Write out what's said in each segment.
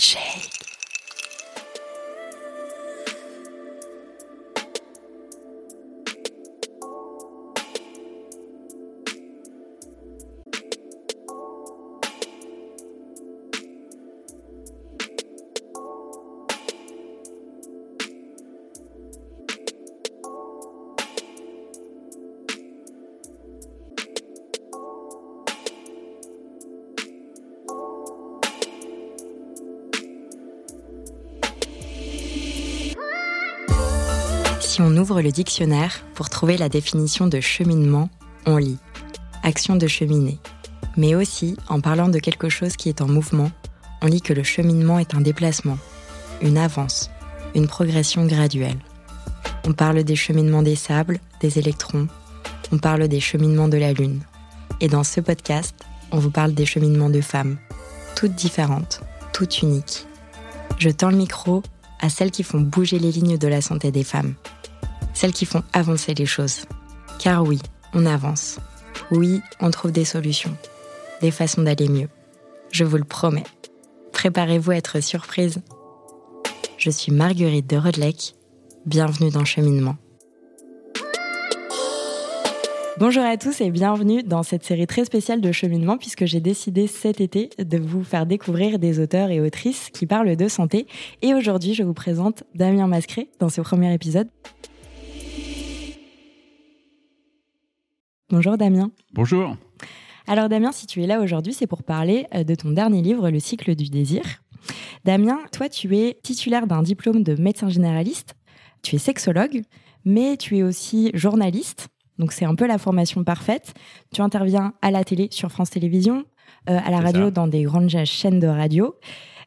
shake. On ouvre le dictionnaire pour trouver la définition de cheminement, on lit action de cheminer. Mais aussi, en parlant de quelque chose qui est en mouvement, on lit que le cheminement est un déplacement, une avance, une progression graduelle. On parle des cheminements des sables, des électrons, on parle des cheminements de la Lune. Et dans ce podcast, on vous parle des cheminements de femmes, toutes différentes, toutes uniques. Je tends le micro à celles qui font bouger les lignes de la santé des femmes, celles qui font avancer les choses. Car oui, on avance. Oui, on trouve des solutions, des façons d'aller mieux. Je vous le promets. Préparez-vous à être surprise. Je suis Marguerite de Rodelec. Bienvenue dans Cheminement. Bonjour à tous et bienvenue dans cette série très spéciale de cheminement puisque j'ai décidé cet été de vous faire découvrir des auteurs et autrices qui parlent de santé. Et aujourd'hui, je vous présente Damien Mascré dans ce premier épisode. Bonjour Damien. Bonjour. Alors Damien, si tu es là aujourd'hui, c'est pour parler euh, de ton dernier livre, Le cycle du désir. Damien, toi, tu es titulaire d'un diplôme de médecin généraliste, tu es sexologue, mais tu es aussi journaliste. Donc c'est un peu la formation parfaite. Tu interviens à la télé sur France Télévisions, euh, à la radio dans des grandes chaînes de radio.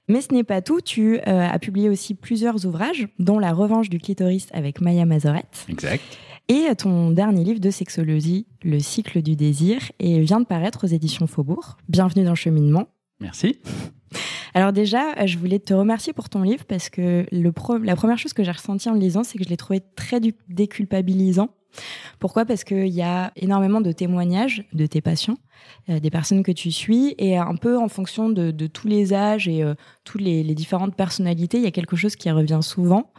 Mais ce n'est pas tout. Tu euh, as publié aussi plusieurs ouvrages, dont La revanche du clitoris avec Maya Mazorette. Exact. Et ton dernier livre de sexologie, Le cycle du désir, et vient de paraître aux éditions Faubourg. Bienvenue dans le cheminement. Merci. Alors déjà, je voulais te remercier pour ton livre parce que le la première chose que j'ai ressentie en le lisant, c'est que je l'ai trouvé très déculpabilisant. Pourquoi? Parce qu'il y a énormément de témoignages de tes patients, euh, des personnes que tu suis, et un peu en fonction de, tous les âges et euh, toutes les, différentes personnalités, il y a quelque chose qui revient souvent.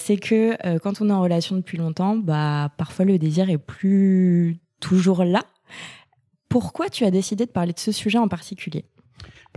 C'est que euh, quand on est en relation depuis longtemps, bah parfois le désir est plus toujours là. Pourquoi tu as décidé de parler de ce sujet en particulier?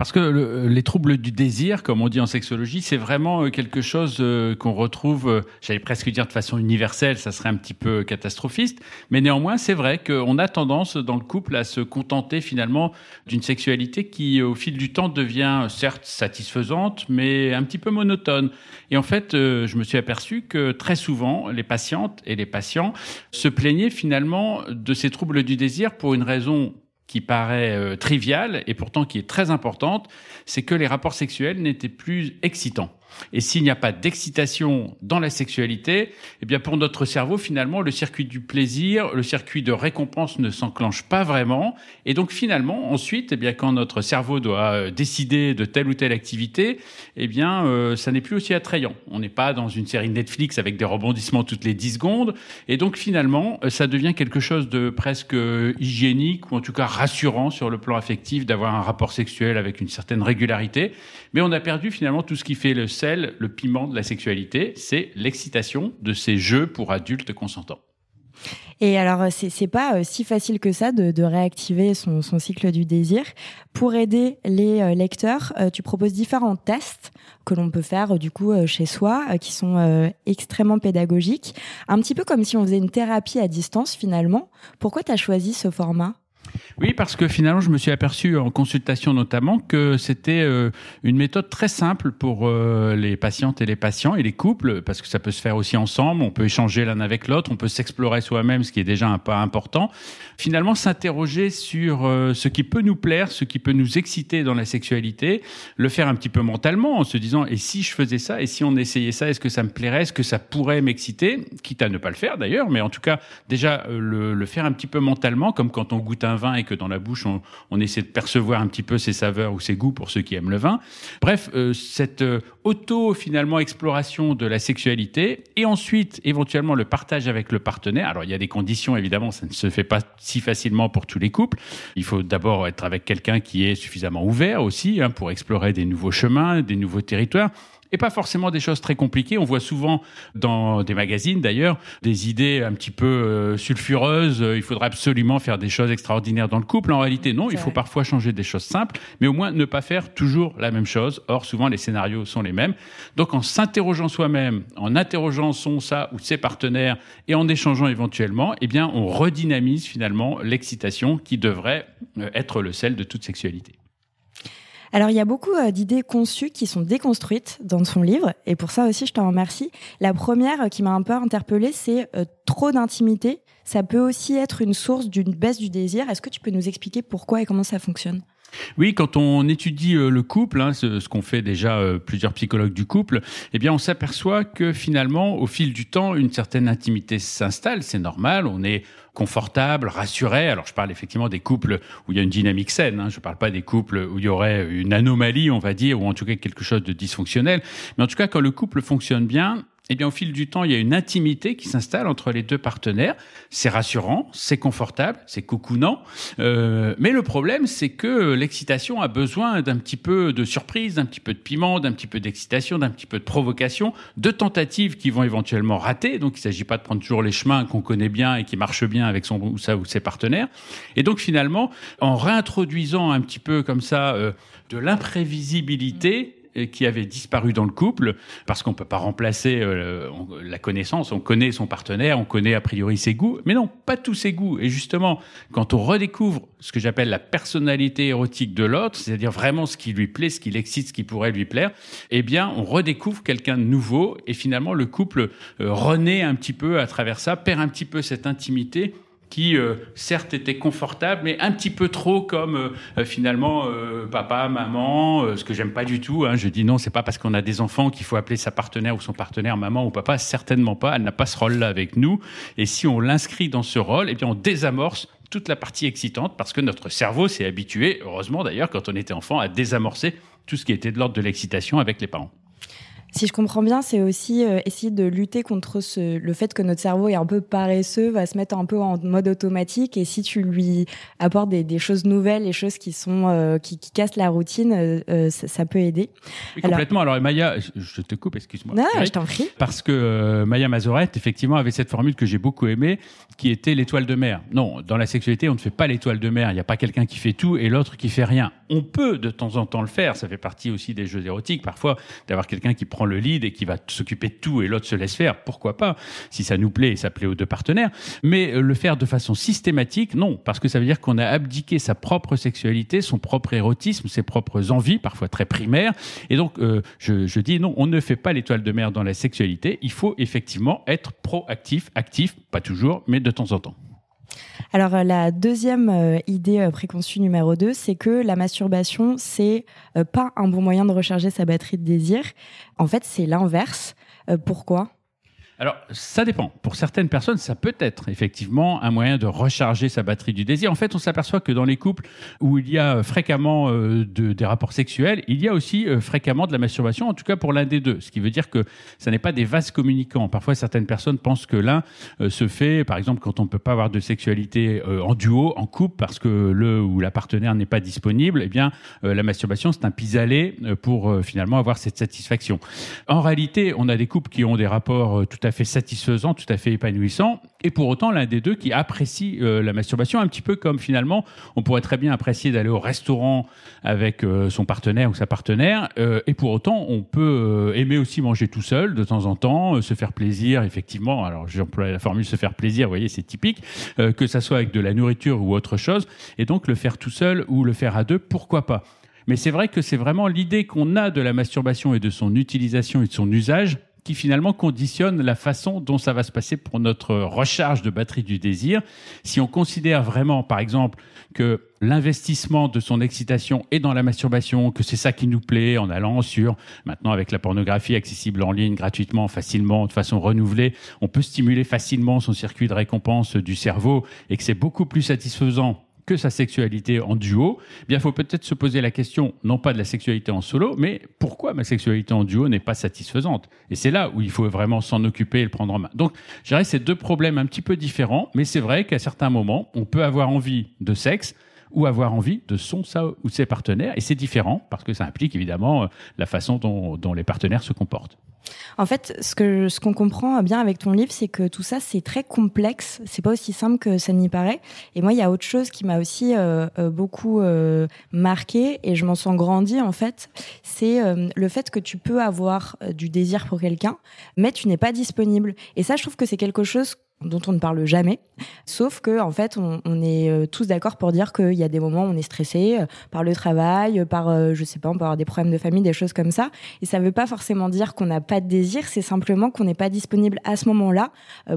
Parce que le, les troubles du désir, comme on dit en sexologie, c'est vraiment euh, quelque chose euh, qu'on retrouve, euh, j'allais presque dire de façon universelle, ça serait un petit peu catastrophiste, mais néanmoins c'est vrai qu'on a tendance dans le couple à se contenter finalement d'une sexualité qui au fil du temps devient certes satisfaisante, mais un petit peu monotone. Et en fait, je me suis aperçu que très souvent, les patientes et les patients se plaignaient finalement de ces troubles du désir pour une raison qui paraît euh, triviale et pourtant qui est très importante, c'est que les rapports sexuels n'étaient plus excitants. Et s'il n'y a pas d'excitation dans la sexualité, eh bien pour notre cerveau finalement le circuit du plaisir, le circuit de récompense ne s'enclenche pas vraiment. Et donc finalement ensuite eh bien quand notre cerveau doit euh, décider de telle ou telle activité, eh bien euh, ça n'est plus aussi attrayant. On n'est pas dans une série Netflix avec des rebondissements toutes les 10 secondes. Et donc finalement euh, ça devient quelque chose de presque hygiénique ou en tout cas rassurant sur le plan affectif d'avoir un rapport sexuel avec une certaine régularité, mais on a perdu finalement tout ce qui fait le le piment de la sexualité, c'est l'excitation de ces jeux pour adultes consentants. Et alors, c'est pas euh, si facile que ça de, réactiver son, cycle du désir. Pour aider les euh, lecteurs, euh, tu proposes différents tests que l'on peut faire du coup chez soi, qui sont extrêmement pédagogiques, un petit peu comme si on faisait une thérapie à distance finalement. Pourquoi tu as choisi ce format? Oui, parce que finalement, je me suis aperçu en consultation notamment que c'était euh, une méthode très simple pour euh, les patientes et les patients et les couples, parce que ça peut se faire aussi ensemble, on peut échanger l'un avec l'autre, on peut s'explorer soi-même, ce qui est déjà un pas important. Finalement, s'interroger sur euh, ce qui peut nous plaire, ce qui peut nous exciter dans la sexualité, le faire un petit peu mentalement en se disant, et si je faisais ça, et si on essayait ça, est-ce que ça me plairait, est-ce que ça pourrait m'exciter, quitte à ne pas le faire d'ailleurs, mais en tout cas, déjà le, le faire un petit peu mentalement, comme quand on goûte un vin et que dans la bouche, on, essaie de percevoir un petit peu ses saveurs ou ses goûts pour ceux qui aiment le vin. Bref, euh, cette euh, auto, finalement, exploration de la sexualité et ensuite, éventuellement, le partage avec le partenaire. Alors, il y a des conditions, évidemment, ça ne se fait pas si facilement pour tous les couples. Il faut d'abord être avec quelqu'un qui est suffisamment ouvert aussi hein, pour explorer des nouveaux chemins, des nouveaux territoires et pas forcément des choses très compliquées. On voit souvent dans des magazines d'ailleurs des idées un petit peu euh, sulfureuses. Il faudrait absolument faire des choses extraordinaires dans le couple. En réalité, non. Il faut parfois changer des choses simples, mais au moins ne pas faire toujours la même chose. Or, souvent les scénarios sont les mêmes. Donc, en s'interrogeant soi-même, en interrogeant son ça ou ses partenaires et en échangeant éventuellement, eh bien, on redynamise finalement l'excitation qui devrait euh, être le sel de toute sexualité. Alors, il y a beaucoup euh, d'idées conçues qui sont déconstruites dans son livre, et pour ça aussi, je t'en remercie. La première euh, qui m'a un peu interpellée, c'est euh, trop d'intimité. Ça peut aussi être une source d'une baisse du désir. Est-ce que tu peux nous expliquer pourquoi et comment ça fonctionne? Oui, quand on étudie le couple, hein, ce, qu'ont fait déjà plusieurs psychologues du couple, eh bien, on s'aperçoit que finalement, au fil du temps, une certaine intimité s'installe. C'est normal. On est confortable, rassuré. Alors je parle effectivement des couples où il y a une dynamique saine. Hein. Je ne parle pas des couples où il y aurait une anomalie, on va dire, ou en tout cas quelque chose de dysfonctionnel. Mais en tout cas, quand le couple fonctionne bien, eh bien, au fil du temps, il y a une intimité qui s'installe entre les deux partenaires. C'est rassurant, c'est confortable, c'est cocoonant. Euh, mais le problème, c'est que l'excitation a besoin d'un petit peu de surprise, d'un petit peu de piment, d'un petit peu d'excitation, d'un petit peu de provocation, de tentatives qui vont éventuellement rater. Donc, il ne s'agit pas de prendre toujours les chemins qu'on connaît bien et qui marchent bien avec son ou ça ou ses partenaires. Et donc, finalement, en réintroduisant un petit peu comme ça euh, de l'imprévisibilité, qui avait disparu dans le couple, parce qu'on peut pas remplacer euh, la connaissance. On connaît son partenaire, on connaît a priori ses goûts, mais non, pas tous ses goûts. Et justement, quand on redécouvre ce que j'appelle la personnalité érotique de l'autre, c'est-à-dire vraiment ce qui lui plaît, ce qui l'excite, ce qui pourrait lui plaire, eh bien, on redécouvre quelqu'un de nouveau, et finalement, le couple euh, renaît un petit peu à travers ça, perd un petit peu cette intimité qui euh, certes était confortable, mais un petit peu trop comme euh, euh, finalement papa, maman, ce que j'aime pas du tout. Hein. Je dis non, c'est pas parce qu'on a des enfants qu'il faut appeler sa partenaire ou son partenaire maman ou papa. Certainement pas. Elle n'a pas ce rôle-là avec nous. Et si on l'inscrit dans ce rôle, eh bien on désamorce toute la partie excitante parce que notre cerveau s'est habitué, heureusement d'ailleurs, quand on était enfant, à désamorcer tout ce qui était de l'ordre de l'excitation avec les parents. Si je comprends bien, c'est aussi euh, essayer de lutter contre ce, le fait que notre cerveau est un peu paresseux, va se mettre un peu en mode automatique. Et si tu lui apportes des, des choses nouvelles, des choses qui sont euh, qui, qui, cassent la routine, euh, ça, ça, peut aider. Oui, complètement. Alors, Maya, je te coupe, excuse-moi. Non, je t'en prie. Parce que Maya Mazorette, effectivement, avait cette formule que j'ai beaucoup aimée, qui était l'étoile de mer. Non, dans la sexualité, on ne fait pas l'étoile de mer. Il n'y a pas quelqu'un qui fait tout et l'autre qui fait rien. On peut de temps en temps le faire. Ça fait partie aussi des jeux érotiques, parfois, d'avoir quelqu'un qui prend le lead et qui va s'occuper de tout et l'autre se laisse faire, pourquoi pas Si ça nous plaît et ça plaît aux deux partenaires. Mais euh, le faire de façon systématique, non, parce que ça veut dire qu'on a abdiqué sa propre sexualité, son propre érotisme, ses propres envies, parfois très primaires. Et donc, euh, je, je dis non, on ne fait pas l'étoile de mer dans la sexualité. Il faut effectivement être proactif, actif, pas toujours, mais de temps en temps. Alors euh, la deuxième euh, idée euh, préconçue numéro 2, c'est que la masturbation, c'est pas un bon moyen de recharger sa batterie de désir. En fait, c'est l'inverse. pourquoi? Alors, ça dépend. Pour certaines personnes, ça peut être effectivement un moyen de recharger sa batterie du désir. En fait, on s'aperçoit que dans les couples où il y a fréquemment euh, de, des rapports sexuels, il y a aussi euh, fréquemment de la masturbation, en tout cas pour l'un des deux. Ce qui veut dire que ça n'est pas des vases communicants. Parfois, certaines personnes pensent que l'un euh, se fait, par exemple, quand on ne peut pas avoir de sexualité en duo, en couple, parce que le ou la partenaire n'est pas disponible, eh bien, la masturbation, c'est un pis-aller pour finalement avoir cette satisfaction. En réalité, on a des couples qui ont des rapports tout à fait satisfaisant, tout à fait épanouissant, et pour autant l'un des deux qui apprécie euh, la masturbation, un petit peu comme finalement on pourrait très bien apprécier d'aller au restaurant avec euh, son partenaire ou sa partenaire, euh, et pour autant on peut aimer aussi manger tout seul de temps en temps, se faire plaisir, effectivement. Alors j'emploie la formule se faire plaisir, vous voyez, c'est typique, que ça soit avec de la nourriture ou autre chose, et donc le faire tout seul ou le faire à deux, pourquoi pas? Mais c'est vrai que c'est vraiment l'idée qu'on a de la masturbation et de son utilisation et de son usage qui finalement conditionne la façon dont ça va se passer pour notre recharge de batterie du désir. Si on considère vraiment, par exemple, que l'investissement de son excitation est dans la masturbation, que c'est ça qui nous plaît en allant sur, maintenant avec la pornographie accessible en ligne gratuitement, facilement, de façon renouvelée, on peut stimuler facilement son circuit de récompense du cerveau et que c'est beaucoup plus satisfaisant que sa sexualité en duo, eh bien, il faut peut-être se poser la question, non pas de la sexualité en solo, mais pourquoi ma sexualité en duo n'est pas satisfaisante? Et c'est là où il faut vraiment s'en occuper et le prendre en main. Donc, je dirais c'est deux problèmes un petit peu différents, mais c'est vrai qu'à certains moments, on peut avoir envie de sexe, ou avoir envie de son ça ou de ses partenaires. Et c'est différent parce que ça implique évidemment la façon dont les partenaires se comportent. En fait, ce qu'on comprend bien avec ton livre, c'est que tout ça c'est très complexe. C'est pas aussi simple que ça n'y paraît. Et moi, il y a autre chose qui m'a aussi euh, euh, beaucoup euh, marqué et je m'en sens grandi en fait. C'est le fait que tu peux avoir du désir pour quelqu'un, mais tu n'es pas disponible. Et ça, je trouve que c'est quelque chose dont on ne parle jamais. Sauf que, en fait, on, est euh, tous d'accord pour dire qu'il y a des moments où on est stressé euh, par le travail, euh, par, je sais pas, on peut avoir des problèmes de famille, des choses comme ça. Et ça ne veut pas forcément dire qu'on n'a pas de désir, c'est simplement qu'on n'est pas disponible à ce moment-là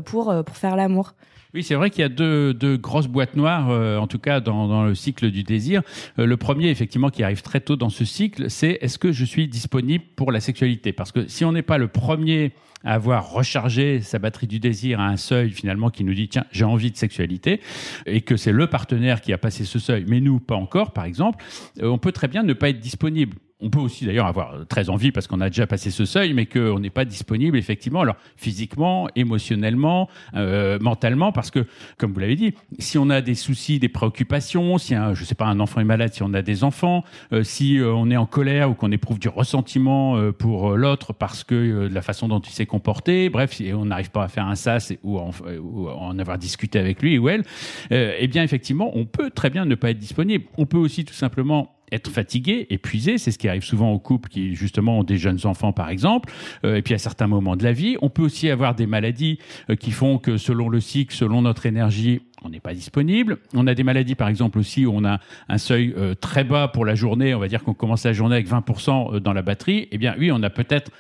pour, pour faire l'amour. Oui, c'est vrai qu'il y a deux, grosses boîtes noires, en tout cas dans, le cycle du désir. le premier, effectivement, qui arrive très tôt dans ce cycle, c'est est-ce que je suis disponible pour la sexualité? Parce que si on n'est pas le premier avoir rechargé sa batterie du désir à un seuil finalement qui nous dit tiens j'ai envie de sexualité et que c'est le partenaire qui a passé ce seuil mais nous pas encore par exemple euh, on peut très bien ne pas être disponible on peut aussi d'ailleurs avoir très envie parce qu'on a déjà passé ce seuil, mais qu'on n'est pas disponible effectivement, alors physiquement, émotionnellement, euh, mentalement, parce que, comme vous l'avez dit, si on a des soucis, des préoccupations, si un, je sais pas, un enfant est malade, si on a des enfants, euh, si euh, on est en colère ou qu'on éprouve du ressentiment pour l'autre parce que de la façon dont il s'est comporté, bref, si on n'arrive pas à faire un sas ou en, ou en avoir discuté avec lui ou elle, eh bien effectivement, on peut très bien ne pas être disponible. On peut aussi tout simplement être fatigué, épuisé, c'est ce qui arrive souvent aux couples qui justement ont des jeunes enfants par exemple, euh, et puis à certains moments de la vie. On peut aussi avoir des maladies euh, qui font que selon le cycle, selon notre énergie, on n'est pas disponible. On a des maladies par exemple aussi où on a un seuil euh, très bas pour la journée, on va dire qu'on commence la journée avec 20% dans la batterie. Eh bien oui, on a peut-être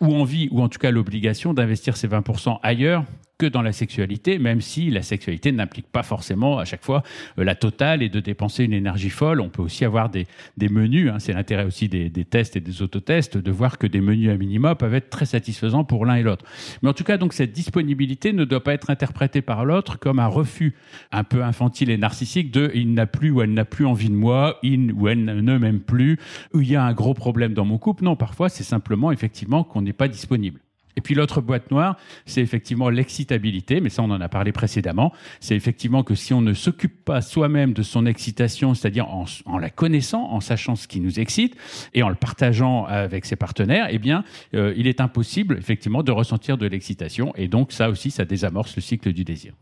ou envie, ou en tout cas l'obligation d'investir ces 20% ailleurs que dans la sexualité, même si la sexualité n'implique pas forcément à chaque fois euh, la totale et de dépenser une énergie folle. On peut aussi avoir des, menus, hein. c'est l'intérêt aussi des, des, tests et des autotests, de voir que des menus à minima peuvent être très satisfaisants pour l'un et l'autre. Mais en tout cas, donc cette disponibilité ne doit pas être interprétée par l'autre comme un refus un peu infantile et narcissique de il n'a plus ou elle n'a plus envie de moi, il ou elle ne m'aime plus, ou il y a un gros problème dans mon couple. Non, parfois c'est simplement effectivement qu'on n'est pas disponible. Et puis l'autre boîte noire, c'est effectivement l'excitabilité, mais ça on en a parlé précédemment. C'est effectivement que si on ne s'occupe pas soi-même de son excitation, c'est-à-dire en, la connaissant, en sachant ce qui nous excite et en le partageant avec ses partenaires, eh bien euh, il est impossible effectivement de ressentir de l'excitation. Et donc ça aussi, ça désamorce le cycle du désir.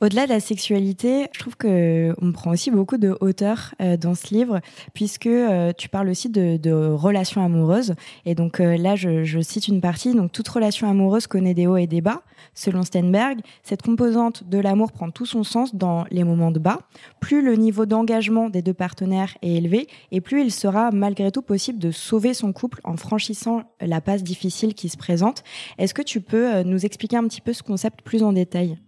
Au-delà de la sexualité, je trouve que on prend aussi beaucoup de hauteur euh, dans ce livre, puisque euh, tu parles aussi de, de, relations amoureuses. Et donc euh, là, je, je, cite une partie. Donc toute relation amoureuse connaît des hauts et des bas. Selon Steinberg, cette composante de l'amour prend tout son sens dans les moments de bas. Plus le niveau d'engagement des deux partenaires est élevé, et plus il sera malgré tout possible de sauver son couple en franchissant la passe difficile qui se présente. Est-ce que tu peux nous expliquer un petit peu ce concept plus en détail?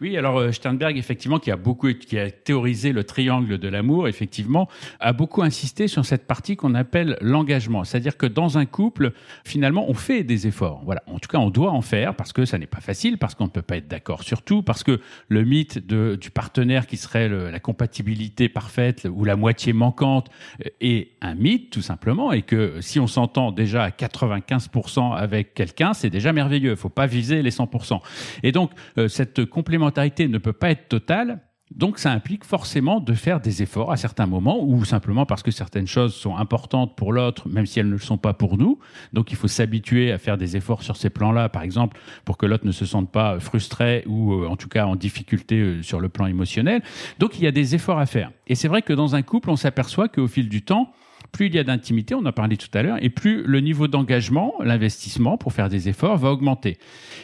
Oui, alors euh, Sternberg, effectivement, qui a beaucoup, qui a théorisé le triangle de l'amour, effectivement, a beaucoup insisté sur cette partie qu'on appelle l'engagement. C'est-à-dire que dans un couple, finalement, on fait des efforts. Voilà. En tout cas, on doit en faire parce que ça n'est pas facile, parce qu'on ne peut pas être d'accord sur tout, parce que le mythe du partenaire qui serait la compatibilité parfaite ou la moitié manquante est un mythe, tout simplement, et que si on s'entend déjà à 95% avec quelqu'un, c'est déjà merveilleux. Il faut pas viser les 100%. Et donc, euh, cette complémentarité ne peut pas être totale. Donc ça implique forcément de faire des efforts à certains moments ou simplement parce que certaines choses sont importantes pour l'autre même si elles ne le sont pas pour nous. Donc il faut s'habituer à faire des efforts sur ces plans-là par exemple pour que l'autre ne se sente pas frustré ou euh, en tout cas en difficulté euh, sur le plan émotionnel. Donc il y a des efforts à faire. Et c'est vrai que dans un couple on s'aperçoit qu'au fil du temps plus il y a d'intimité, on en parlait tout à l'heure, et plus le niveau d'engagement, l'investissement pour faire des efforts va augmenter.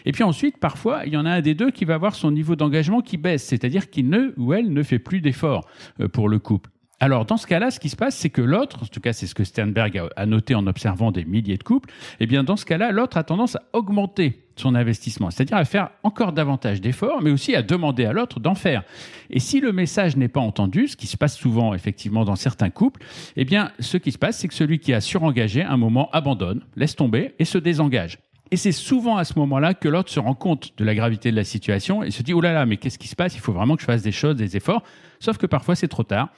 Et puis ensuite, parfois, il y en a un des deux qui va avoir son niveau d'engagement qui baisse, c'est-à-dire qu'il ne ou elle ne fait plus d'efforts euh, pour le couple. Alors, dans ce cas-là, ce qui se passe, c'est que l'autre, en tout cas, c'est ce que Sternberg a noté en observant des milliers de couples, eh bien, dans ce cas-là, l'autre a tendance à augmenter son investissement, c'est-à-dire à faire encore davantage d'efforts, mais aussi à demander à l'autre d'en faire. Et si le message n'est pas entendu, ce qui se passe souvent, effectivement, dans certains couples, eh bien, ce qui se passe, c'est que celui qui a surengagé, un moment, abandonne, laisse tomber et se désengage. Et c'est souvent à ce moment-là que l'autre se rend compte de la gravité de la situation et se dit, oh là là, mais qu'est-ce qui se passe? Il faut vraiment que je fasse des choses, des efforts. Sauf que parfois c'est trop tard.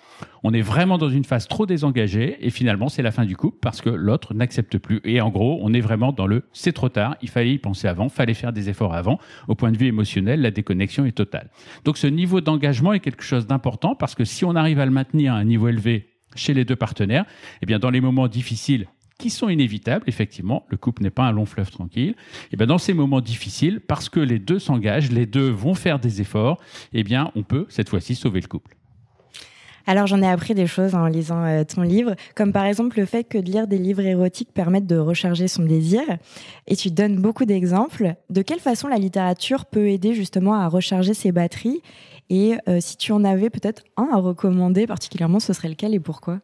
On est vraiment dans une phase trop désengagée et finalement c'est la fin du couple parce que l'autre n'accepte plus. Et en gros, on est vraiment dans le c'est trop tard, il fallait y penser avant, fallait faire des efforts avant. Au point de vue émotionnel, la déconnexion est totale. Donc ce niveau d'engagement est quelque chose d'important parce que si on arrive à le maintenir à un niveau élevé chez les deux partenaires, eh bien dans les moments difficiles, qui sont inévitables, effectivement, le couple n'est pas un long fleuve tranquille, et bien dans ces moments difficiles, parce que les deux s'engagent, les deux vont faire des efforts, eh bien on peut cette fois-ci sauver le couple. Alors j'en ai appris des choses en lisant euh, ton livre, comme par exemple le fait que de lire des livres érotiques permette de recharger son désir. Et tu donnes beaucoup d'exemples. De quelle façon la littérature peut aider justement à recharger ses batteries? Et euh, si tu en avais peut-être un à recommander particulièrement, ce serait lequel et pourquoi?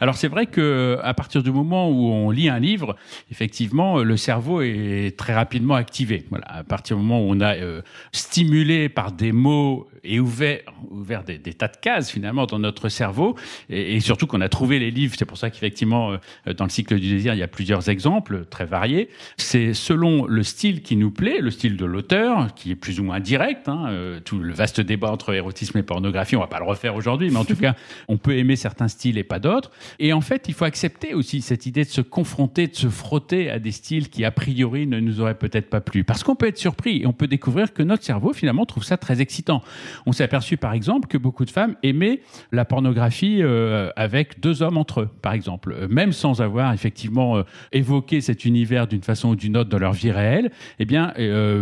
Alors c'est vrai que à partir du moment où on lit un livre, effectivement, le cerveau est très rapidement activé. Voilà, à partir du moment où on a euh, stimulé par des mots et ouvert, ouvert des, tas de cases finalement dans notre cerveau, et, surtout qu'on a trouvé les livres. C'est pour ça qu'effectivement, euh, dans le cycle du désir, il y a plusieurs exemples très variés. C'est selon le style qui nous plaît, le style de l'auteur, qui est plus ou moins direct. Hein, euh, tout le vaste débat entre érotisme et pornographie, on va pas le refaire aujourd'hui, mais en tout cas, on peut aimer certains styles et pas d'autres. Et en fait, il faut accepter aussi cette idée de se confronter, de se frotter à des styles qui, a priori, ne nous auraient peut-être pas plu. Parce qu'on peut être surpris et on peut découvrir que notre cerveau, finalement, trouve ça très excitant. On s'est aperçu, par exemple, que beaucoup de femmes aimaient la pornographie euh, avec deux hommes entre eux, par exemple. Euh, même sans avoir, effectivement, euh, évoqué cet univers d'une façon ou d'une autre dans leur vie réelle, eh bien,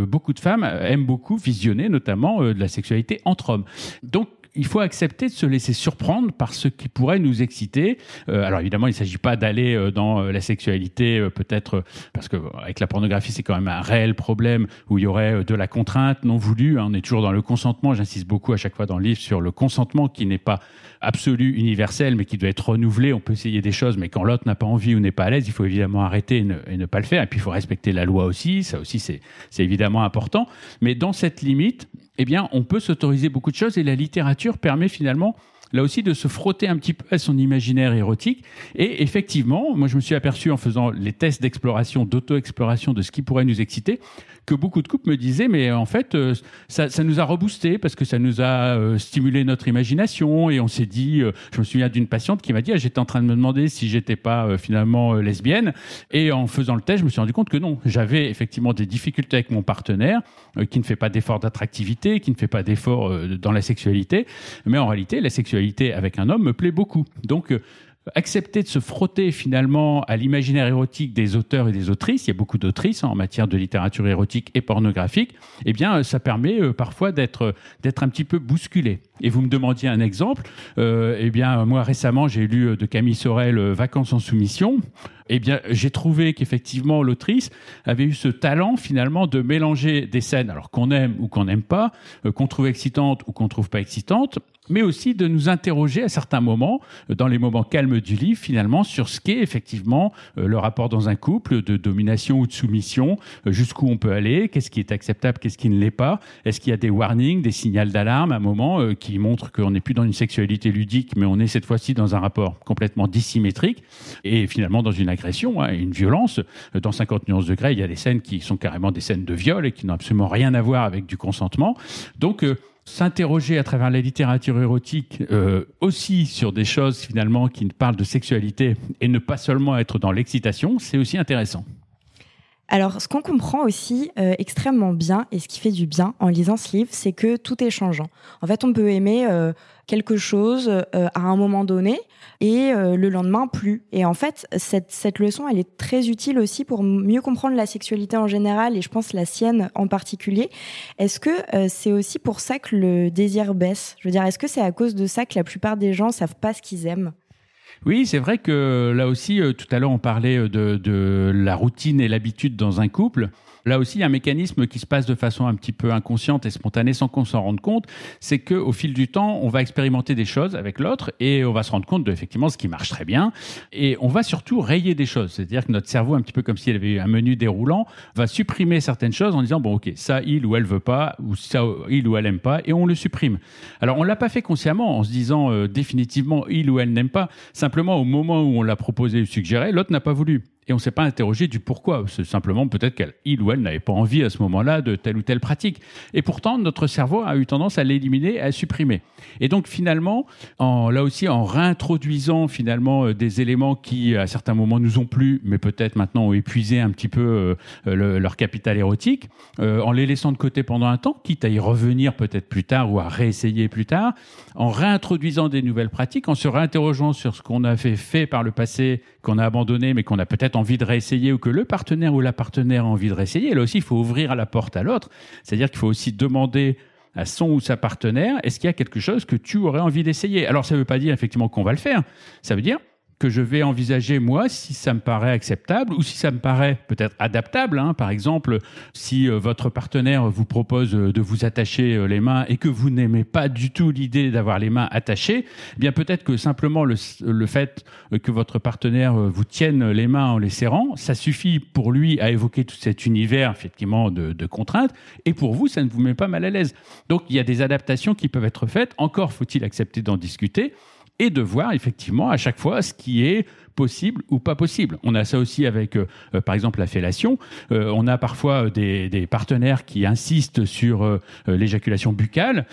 beaucoup de femmes aiment beaucoup visionner, notamment, de la sexualité entre hommes. Donc, il faut accepter de se laisser surprendre par ce qui pourrait nous exciter. Euh, alors évidemment, il ne s'agit pas d'aller euh, dans euh, la sexualité, peut-être parce que avec la pornographie, c'est quand même un réel problème où il y aurait de la contrainte non voulue. Hein. on est toujours dans le consentement. J'insiste beaucoup à chaque fois dans le livre sur le consentement qui n'est pas absolu, universel, mais qui doit être renouvelé. On peut essayer des choses, mais quand l'autre n'a pas envie ou n'est pas à l'aise, il faut évidemment arrêter et ne, et ne, pas le faire. Et puis il faut respecter la loi aussi. Ça aussi, c'est évidemment important. Mais dans cette limite, eh bien, on peut s'autoriser beaucoup de choses et la littérature permet finalement là aussi de se frotter un petit peu à son imaginaire érotique. Et effectivement, moi je me suis aperçu en faisant les tests d'exploration, d'auto-exploration de ce qui pourrait nous exciter, que beaucoup de couples me disaient, mais en fait, euh, ça, ça, nous a reboosté parce que ça nous a euh, stimulé notre imagination. Et on s'est dit, euh, je me souviens d'une patiente qui m'a dit, ah, j'étais en train de me demander si j'étais pas finalement lesbienne. Et en faisant le test, je me suis rendu compte que non, j'avais effectivement des difficultés avec mon partenaire qui ne fait pas d'effort d'attractivité, qui ne fait pas d'effort dans la sexualité, mais en réalité, la sexualité avec un homme me plaît beaucoup. Donc accepter de se frotter finalement à l'imaginaire érotique des auteurs et des autrices, il y a beaucoup d'autrices hein, en matière de littérature érotique et pornographique, eh bien, euh, ça permet euh, parfois d'être d'être un petit peu bousculé. Et vous me demandiez un exemple. Euh, eh bien, moi récemment, j'ai lu de Camille Sorel Vacances en soumission. Eh bien, j'ai trouvé qu'effectivement l'autrice avait eu ce talent finalement de mélanger des scènes, alors qu'on aime ou qu'on n'aime pas, qu'on trouve excitantes ou qu'on trouve pas excitantes, mais aussi de nous interroger à certains moments, dans les moments calmes du livre, finalement, sur ce qu'est effectivement euh, le rapport dans un couple de domination ou de soumission, euh, jusqu'où on peut aller, qu'est-ce qui est acceptable, qu'est-ce qui ne l'est pas, est-ce qu'il y a des warnings, des signaux d'alarme à un moment euh, qui montrent qu'on n'est plus dans une sexualité ludique, mais on est cette fois-ci dans un rapport complètement dissymétrique et finalement dans une agression, hein, une violence. Dans 50 nuances de il y a des scènes qui sont carrément des scènes de viol et qui n'ont absolument rien à voir avec du consentement. Donc, s'interroger à travers la littérature érotique euh, aussi sur des choses finalement qui parlent de sexualité et ne pas seulement être dans l'excitation, c'est aussi intéressant. Alors, ce qu'on comprend aussi euh, extrêmement bien et ce qui fait du bien en lisant ce livre, c'est que tout est changeant. En fait, on peut aimer euh, quelque chose euh, à un moment donné et le lendemain plus. Et en fait, cette, cette leçon, elle est très utile aussi pour mieux comprendre la sexualité en général et je pense la sienne en particulier. Est-ce que c'est aussi pour ça que le désir baisse? Je veux dire, est-ce que c'est à cause de ça que la plupart des gens savent pas ce qu'ils aiment? Oui, c'est vrai que là aussi, euh, tout à l'heure, on parlait euh, de, de la routine et l'habitude dans un couple. Là aussi, il y a un mécanisme qui se passe de façon un petit peu inconsciente et spontanée sans qu'on s'en rende compte, c'est qu'au fil du temps, on va expérimenter des choses avec l'autre et on va se rendre compte de effectivement ce qui marche très bien et on va surtout rayer des choses. C'est-à-dire que notre cerveau, un petit peu comme s'il avait un menu déroulant, va supprimer certaines choses en disant bon ok ça il ou elle veut pas ou ça il ou elle aime pas et on le supprime. Alors on l'a pas fait consciemment en se disant euh, définitivement il ou elle n'aime pas. Simplement au moment où on l'a proposé ou suggéré, l'autre n'a pas voulu. Et on ne s'est pas interrogé du pourquoi. C'est simplement peut-être qu'il ou elle n'avait pas envie à ce moment-là de telle ou telle pratique. Et pourtant, notre cerveau a eu tendance à l'éliminer, à supprimer. Et donc finalement, en, là aussi, en réintroduisant finalement euh, des éléments qui à certains moments nous ont plu, mais peut-être maintenant ont épuisé un petit peu euh, leur capital érotique, euh, en les laissant de côté pendant un temps, quitte à y revenir peut-être plus tard ou à réessayer plus tard, en réintroduisant des nouvelles pratiques, en se réinterrogeant sur ce qu'on avait fait par le passé, qu'on a abandonné, mais qu'on a peut-être envie de réessayer ou que le partenaire ou la partenaire a envie de réessayer. Là aussi, il faut ouvrir la porte à l'autre. C'est-à-dire qu'il faut aussi demander à son ou sa partenaire, est-ce qu'il y a quelque chose que tu aurais envie d'essayer? Alors, ça ne veut pas dire effectivement qu'on va le faire. Ça veut dire que je vais envisager moi si ça me paraît acceptable ou si ça me paraît peut-être adaptable. Hein. Par exemple, si euh, votre partenaire vous propose euh, de vous attacher euh, les mains et que vous n'aimez pas du tout l'idée d'avoir les mains attachées, eh bien peut-être que simplement le, le, fait que votre partenaire vous tienne les mains en les serrant, ça suffit pour lui à évoquer tout cet univers effectivement de, de contraintes et pour vous, ça ne vous met pas mal à l'aise. Donc il y a des adaptations qui peuvent être faites. Encore faut-il accepter d'en discuter et de voir effectivement à chaque fois ce qui est possible ou pas possible. On a ça aussi avec, euh, euh, par exemple, la fellation. Euh, on a parfois des, des, partenaires qui insistent sur l'éjaculation buccale,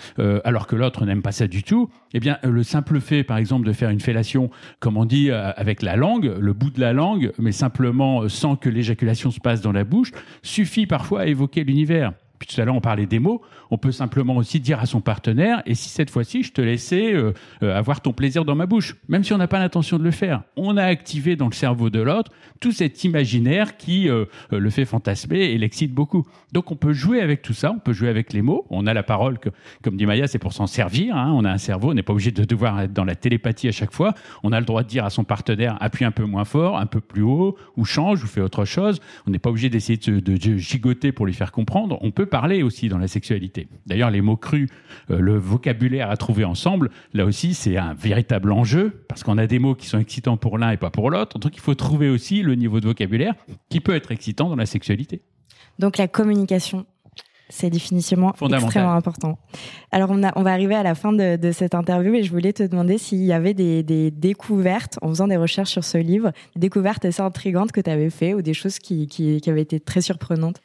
alors que l'autre n'aime pas ça du tout. Eh bien, le simple fait, par exemple, de faire une fellation, comme on dit, avec la langue, le bout de la langue, mais simplement sans que l'éjaculation se passe dans la bouche, suffit parfois à évoquer l'univers. Tout à l'heure, on parlait des mots. On peut simplement aussi dire à son partenaire, et si cette fois-ci, je te laissais euh, euh, avoir ton plaisir dans ma bouche, même si on n'a pas l'intention de le faire. On a activé dans le cerveau de l'autre tout cet imaginaire qui euh, le fait fantasmer et l'excite beaucoup. Donc on peut jouer avec tout ça, on peut jouer avec les mots. On a la parole, que, comme dit Maya, c'est pour s'en servir. Hein. On a un cerveau, on n'est pas obligé de devoir être dans la télépathie à chaque fois. On a le droit de dire à son partenaire, appuie un peu moins fort, un peu plus haut, ou change, ou fais autre chose. On n'est pas obligé d'essayer de, de gigoter pour lui faire comprendre. On peut parler aussi dans la sexualité. D'ailleurs, les mots crus, euh, le vocabulaire à trouver ensemble, là aussi, c'est un véritable enjeu, parce qu'on a des mots qui sont excitants pour l'un et pas pour l'autre. Donc, il faut trouver aussi le niveau de vocabulaire qui peut être excitant dans la sexualité. Donc, la communication c'est définitivement extrêmement important. Alors, on, a, on va arriver à la fin de, cette interview et je voulais te demander s'il y avait des, découvertes, en faisant des recherches sur ce livre, des découvertes assez intrigantes que tu avais fait ou des choses qui, qui, qui avaient été très surprenantes.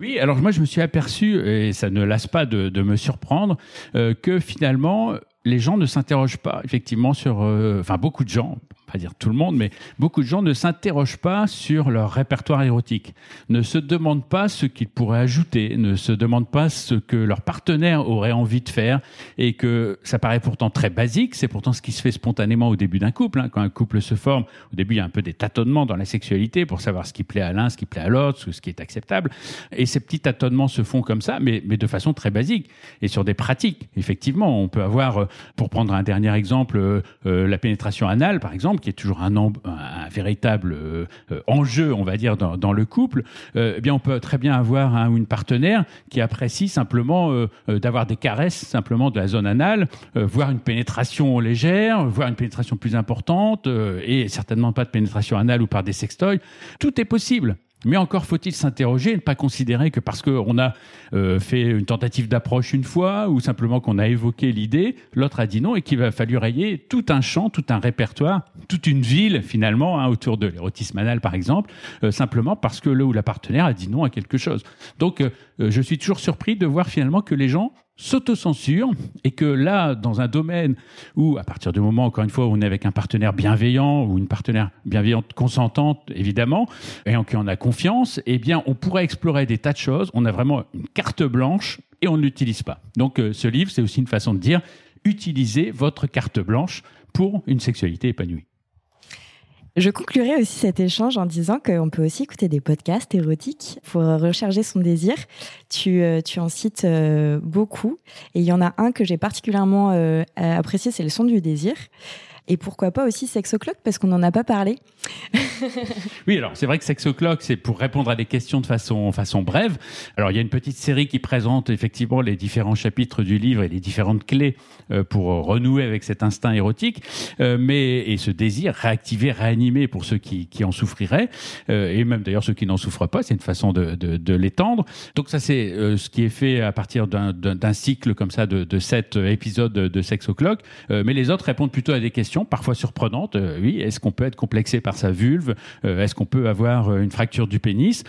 Oui, alors moi je me suis aperçu, et ça ne lasse pas de, me surprendre, euh, que finalement les gens ne s'interrogent pas effectivement sur, euh, enfin beaucoup de gens, pas dire tout le monde, mais beaucoup de gens ne s'interrogent pas sur leur répertoire érotique, ne se demandent pas ce qu'ils pourraient ajouter, ne se demandent pas ce que leur partenaire aurait envie de faire, et que ça paraît pourtant très basique, c'est pourtant ce qui se fait spontanément au début d'un couple. Hein. Quand un couple se forme, au début il y a un peu des tâtonnements dans la sexualité pour savoir ce qui plaît à l'un, ce qui plaît à l'autre, ce qui est acceptable, et ces petits tâtonnements se font comme ça, mais, de façon très basique, et sur des pratiques. Effectivement, on peut avoir, euh, pour prendre un dernier exemple, euh, euh, la pénétration anale, par exemple, qui est toujours un, véritable euh, enjeu, on va dire, dans, le couple, euh, eh bien, on peut très bien avoir un ou une partenaire qui apprécie simplement euh, d'avoir des caresses, simplement de la zone anale, voire une pénétration légère, voire une pénétration plus importante, et certainement pas de pénétration anale ou par des sextoys. Tout est possible. Mais encore faut-il s'interroger et ne pas considérer que parce qu'on a euh, fait une tentative d'approche une fois ou simplement qu'on a évoqué l'idée, l'autre a dit non et qu'il va falloir rayer tout un champ, tout un répertoire, toute une ville finalement hein, autour de l'érotisme anal par exemple, euh, simplement parce que le ou la partenaire a dit non à quelque chose. Donc euh, je suis toujours surpris de voir finalement que les gens s'autocensure et que là, dans un domaine où, à partir du moment, encore une fois, où on est avec un partenaire bienveillant ou une partenaire bienveillante consentante, évidemment, et en qui on a confiance, eh bien, on pourrait explorer des tas de choses. On a vraiment une carte blanche et on ne l'utilise pas. Donc, euh, ce livre, c'est aussi une façon de dire, utilisez votre carte blanche pour une sexualité épanouie. Je conclurai aussi cet échange en disant qu'on peut aussi écouter des podcasts érotiques pour recharger son désir. Tu, euh, tu en cites euh, beaucoup et il y en a un que j'ai particulièrement euh, apprécié, c'est le son du désir. Et pourquoi pas aussi Sex O'Clock, parce qu'on n'en a pas parlé. oui, alors c'est vrai que Sex O'Clock, c'est pour répondre à des questions de façon, façon brève. Alors il y a une petite série qui présente effectivement les différents chapitres du livre et les différentes clés euh, pour renouer avec cet instinct érotique, euh, mais et ce désir réactiver, réanimer pour ceux qui, qui en souffriraient, euh, et même d'ailleurs ceux qui n'en souffrent pas, c'est une façon de, de, l'étendre. Donc ça c'est ce qui est fait à partir d'un cycle comme ça de sept épisodes de Sex O'Clock, mais les autres répondent plutôt à des questions parfois surprenantes. oui, est-ce qu'on peut être complexé par sa vulve Est-ce qu'on peut avoir une fracture du pénis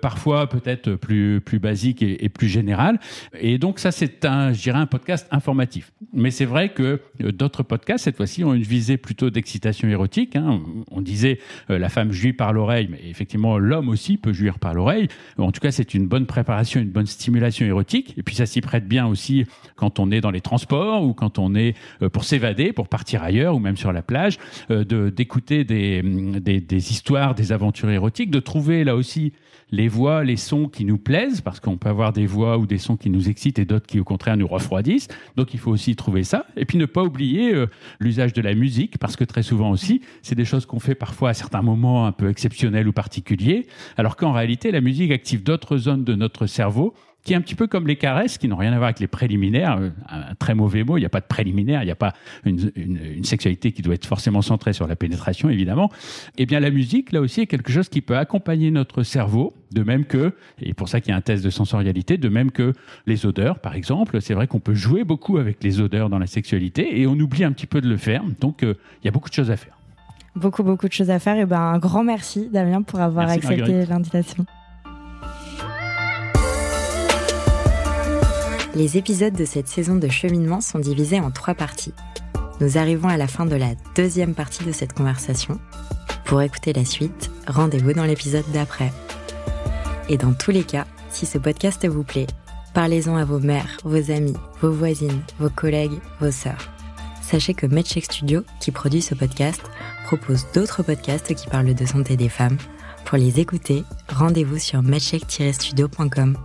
Parfois, peut-être plus plus basique et, plus général. Et donc ça, c'est un, un podcast informatif. Mais c'est vrai que d'autres podcasts cette fois-ci ont une visée plutôt d'excitation érotique. Hein. On disait la femme jouit par l'oreille, mais effectivement l'homme aussi peut jouir par l'oreille. En tout cas, c'est une bonne préparation, une bonne stimulation érotique. Et puis ça s'y prête bien aussi quand on est dans les transports ou quand on est euh, pour s'évader, pour partir ailleurs même sur la plage, euh, de d'écouter des, des, des histoires, des aventures érotiques, de trouver là aussi les voix, les sons qui nous plaisent, parce qu'on peut avoir des voix ou des sons qui nous excitent et d'autres qui au contraire nous refroidissent. Donc il faut aussi trouver ça. Et puis ne pas oublier euh, l'usage de la musique, parce que très souvent aussi, c'est des choses qu'on fait parfois à certains moments un peu exceptionnels ou particuliers, alors qu'en réalité, la musique active d'autres zones de notre cerveau qui est un petit peu comme les caresses, qui n'ont rien à voir avec les préliminaires. Euh, un très mauvais mot, il n'y a pas de préliminaire, il n'y a pas une, une, sexualité qui doit être forcément centrée sur la pénétration, évidemment. Eh bien, la musique, là aussi, est quelque chose qui peut accompagner notre cerveau, de même que, et pour ça qu'il y a un test de sensorialité, de même que les odeurs, par exemple. C'est vrai qu'on peut jouer beaucoup avec les odeurs dans la sexualité et on oublie un petit peu de le faire. Donc, euh, il y a beaucoup de choses à faire. Beaucoup, beaucoup de choses à faire. Et ben, un grand merci, Damien, pour avoir accepté l'invitation. Les épisodes de cette saison de cheminement sont divisés en trois parties. Nous arrivons à la fin de la deuxième partie de cette conversation. Pour écouter la suite, rendez-vous dans l'épisode d'après. Et dans tous les cas, si ce podcast vous plaît, parlez-en à vos mères, vos amis, vos voisines, vos collègues, vos sœurs. Sachez que MedCheck Studio, qui produit ce podcast, propose d'autres podcasts qui parlent de santé des femmes. Pour les écouter, rendez-vous sur medcheck-studio.com.